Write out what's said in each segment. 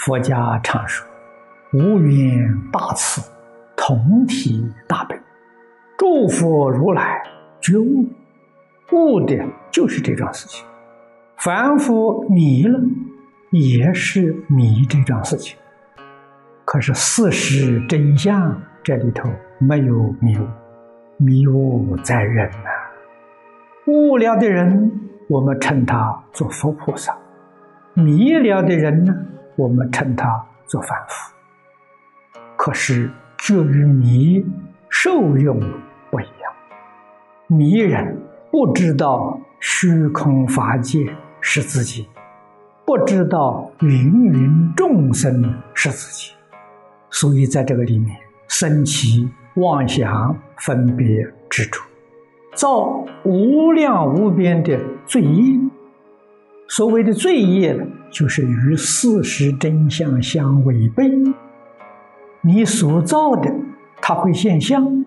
佛家常说“无缘大慈，同体大悲”，诸佛如来觉悟，悟的就是这桩事情。凡夫迷了，也是迷这桩事情。可是事实真相这里头没有迷雾，迷雾在人呐。悟了的人，我们称他做佛菩萨；迷了的人呢？我们称他做凡夫，可是这与迷受用不一样。迷人不知道虚空法界是自己，不知道芸芸众生是自己，所以在这个里面生起妄想、分别、执着，造无量无边的罪业。所谓的罪业呢？就是与事实真相相违背，你所造的，它会现象，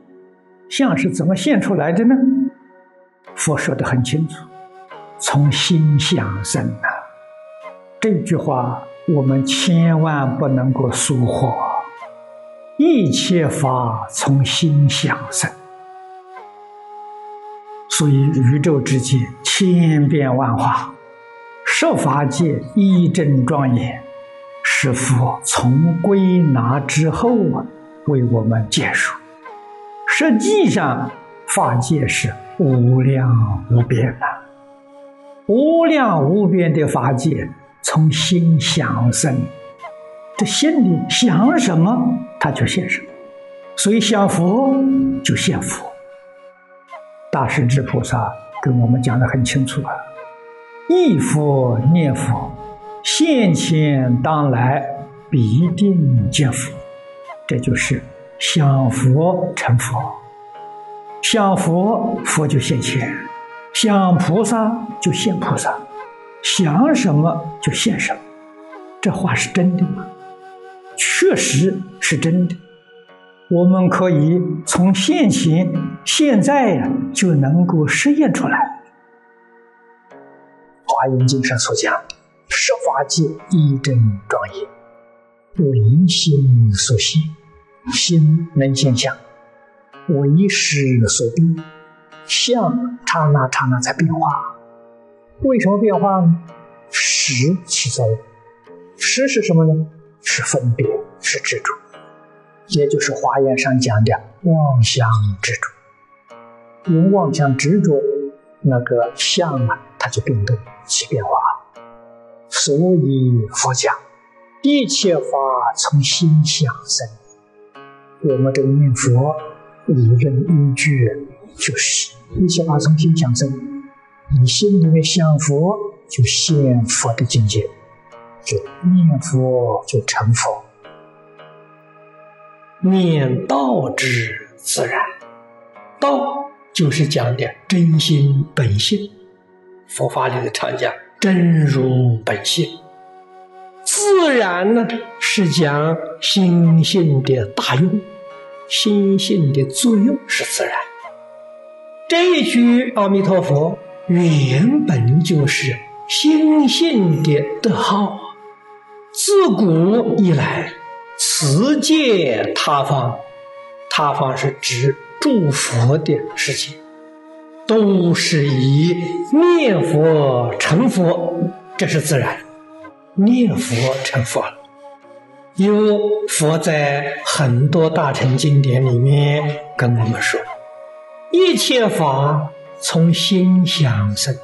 相是怎么现出来的呢？佛说的很清楚，从心想生啊。这句话我们千万不能够疏忽，一切法从心想生，所以宇宙之间千变万化。设法界一真庄严，是佛从归纳之后啊，为我们解说。实际上，法界是无量无边的，无量无边的法界从心想生，这心里想什么，它就现什么。所以想佛就现佛。大势至菩萨跟我们讲的很清楚啊。忆佛念佛，现前当来必定见佛，这就是想佛成佛，想佛佛就现前，想菩萨就现菩萨，想什么就现什么。这话是真的吗？确实是真的。我们可以从现前、现在呀就能够实验出来。华严经上所讲，十法界一真庄严，唯心所现，心能现象，为识所变，相刹那刹那在变化。为什么变化呢？识起作用，识是什么呢？是分别，是执着，也就是华严上讲的妄想执着。因妄想执着那个相啊，它就变动。起变化，所以佛讲一切法从心想生。我们这个念佛理论依据就是一切法从心想生，你心里面想佛，就现佛的境界，就念佛就成佛。念道之自然，道就是讲的真心本性。佛法里的常讲真如本性，自然呢是讲心性的大用，心性的作用是自然。这一句阿弥陀佛原本就是心性的德号，自古以来，此界他方，他方是指诸佛的世界。都是以念佛成佛，这是自然。念佛成佛了，有佛在很多大乘经典里面跟我们说：一切法从心想生。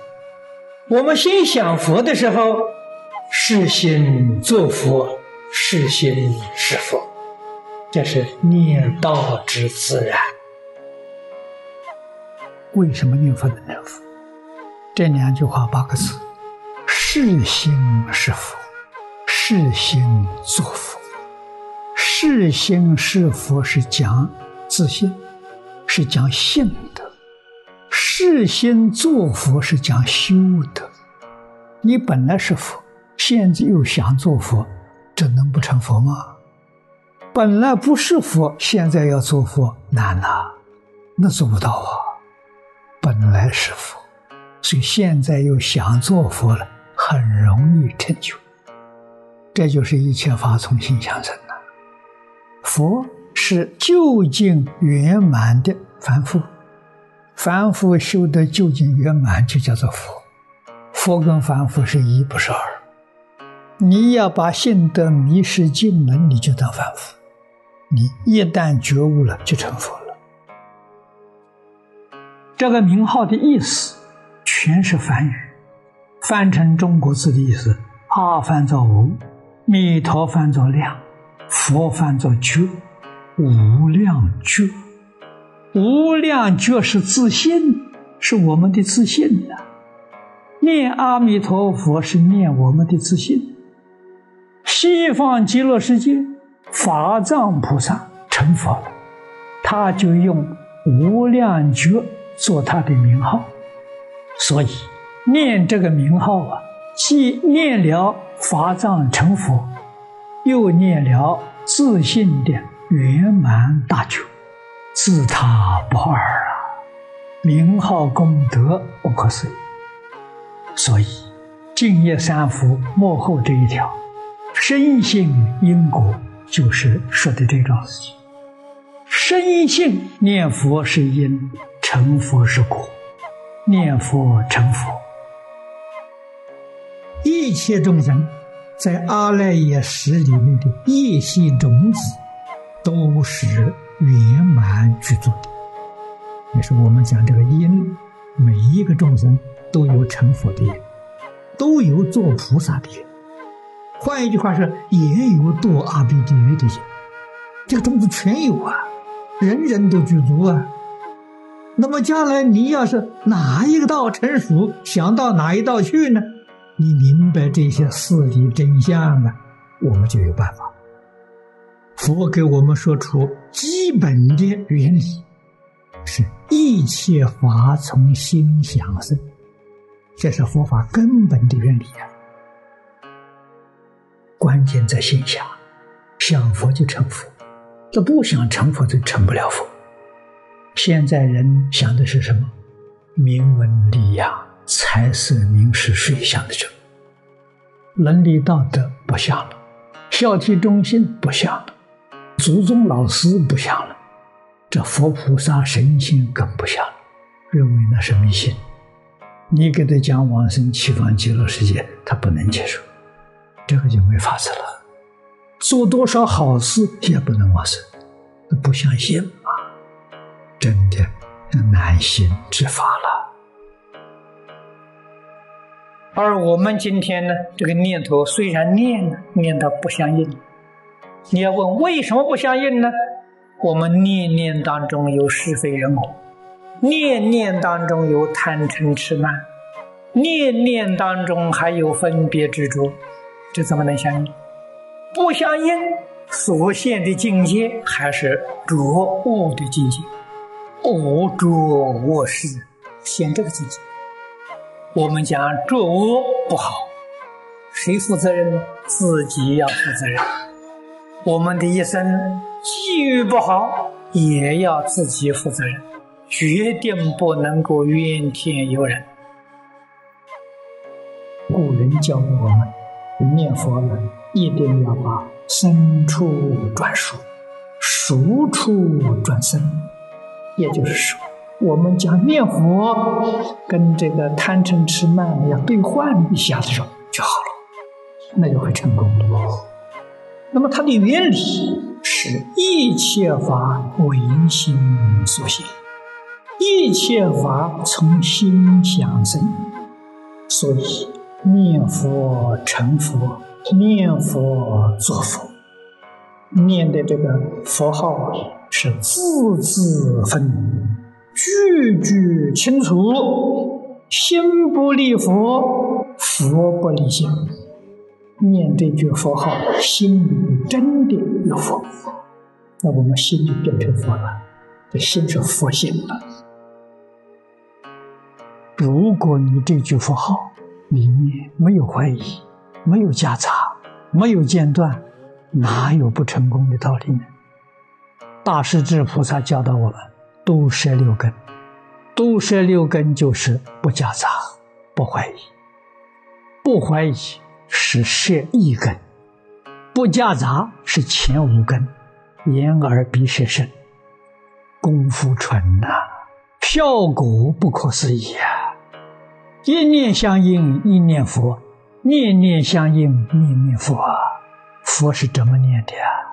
我们心想佛的时候，是心作佛，是心是佛，这是念道之自然。为什么念佛能念佛？这两句话八个字：是心是佛，是心作佛。是心是佛是讲自信，是讲性德；是心作佛是讲修德。你本来是佛，现在又想做佛，这能不成佛吗？本来不是佛，现在要做佛，难呐，那做不到啊。本来是佛，所以现在又想做佛了，很容易成就。这就是一切法从心想生的。佛是究竟圆满的凡夫，凡夫修得究竟圆满，就叫做佛。佛跟凡夫是一，不是二。你要把心得迷失进门，你就当凡夫；你一旦觉悟了，就成佛了。这个名号的意思，全是梵语，翻成中国字的意思：阿翻作无，弥陀翻作量，佛翻作觉，无量觉。无量觉是自信，是我们的自信呐。念阿弥陀佛是念我们的自信。西方极乐世界法藏菩萨成佛了，他就用无量觉做他的名号，所以念这个名号啊，既念了法藏成佛，又念了自信的圆满大觉，自他不二啊！名号功德不可思议，所以净业三福幕后这一条。深信因果，就是说的这种事情。深信念佛是因，成佛是果。念佛成佛，一切众生在阿赖耶识里面的业系种子，都是圆满具足的。也是我们讲这个因，每一个众生都有成佛的因，都有做菩萨的因。换一句话说，也有堕阿鼻地狱的心，这个种子全有啊，人人都具足啊。那么将来你要是哪一个道成熟，想到哪一道去呢？你明白这些事理真相啊，我们就有办法。佛给我们说出基本的原理，是一切法从心想生，这是佛法根本的原理啊。关键在心想，想佛就成佛，这不想成佛就成不了佛。现在人想的是什么？名闻利养、财色名食睡想的什么，伦理道德不想了，孝悌忠信不想了，祖宗老师不想了，这佛菩萨神仙更不想了，认为那是迷信。你给他讲往生西方极乐世界，他不能接受。这个就没法子了，做多少好事也不能往生，不相信？真的难行之法了。而我们今天呢，这个念头虽然念了，念到不相应，你要问为什么不相应呢？我们念念当中有是非人我，念念当中有贪嗔痴慢，念念当中还有分别执着。这怎么能相应？不相应，所现的境界还是浊恶的境界，恶浊恶世，现这个境界。我们讲浊恶不好，谁负责任呢？自己要负责任。我们的一生机遇不好，也要自己负责任，决定不能够怨天尤人。古人教我们。念佛人一定要把身处转熟，熟处转深。也就是说，我们将念佛跟这个贪嗔痴慢要兑换一下的时候就好了，那就会成功了。那么它的原理是一切法唯心所现，一切法从心想生，所以。念佛成佛，念佛作佛，念的这个佛号是字字分明，句句清楚。心不离佛，佛不离心。念这句佛号，心里真的有佛，那我们心就变成佛了，这心是佛心了。如果你这句佛号，里面没有怀疑，没有夹杂，没有间断，哪有不成功的道理呢？大势至菩萨教导我们：都摄六根，都摄六根就是不夹杂，不怀疑，不怀疑是摄一根，不夹杂是前五根，眼耳鼻舌身，功夫纯呐，效果不可思议啊！一念相应，一念佛；念念相应，念念佛。佛是怎么念的啊？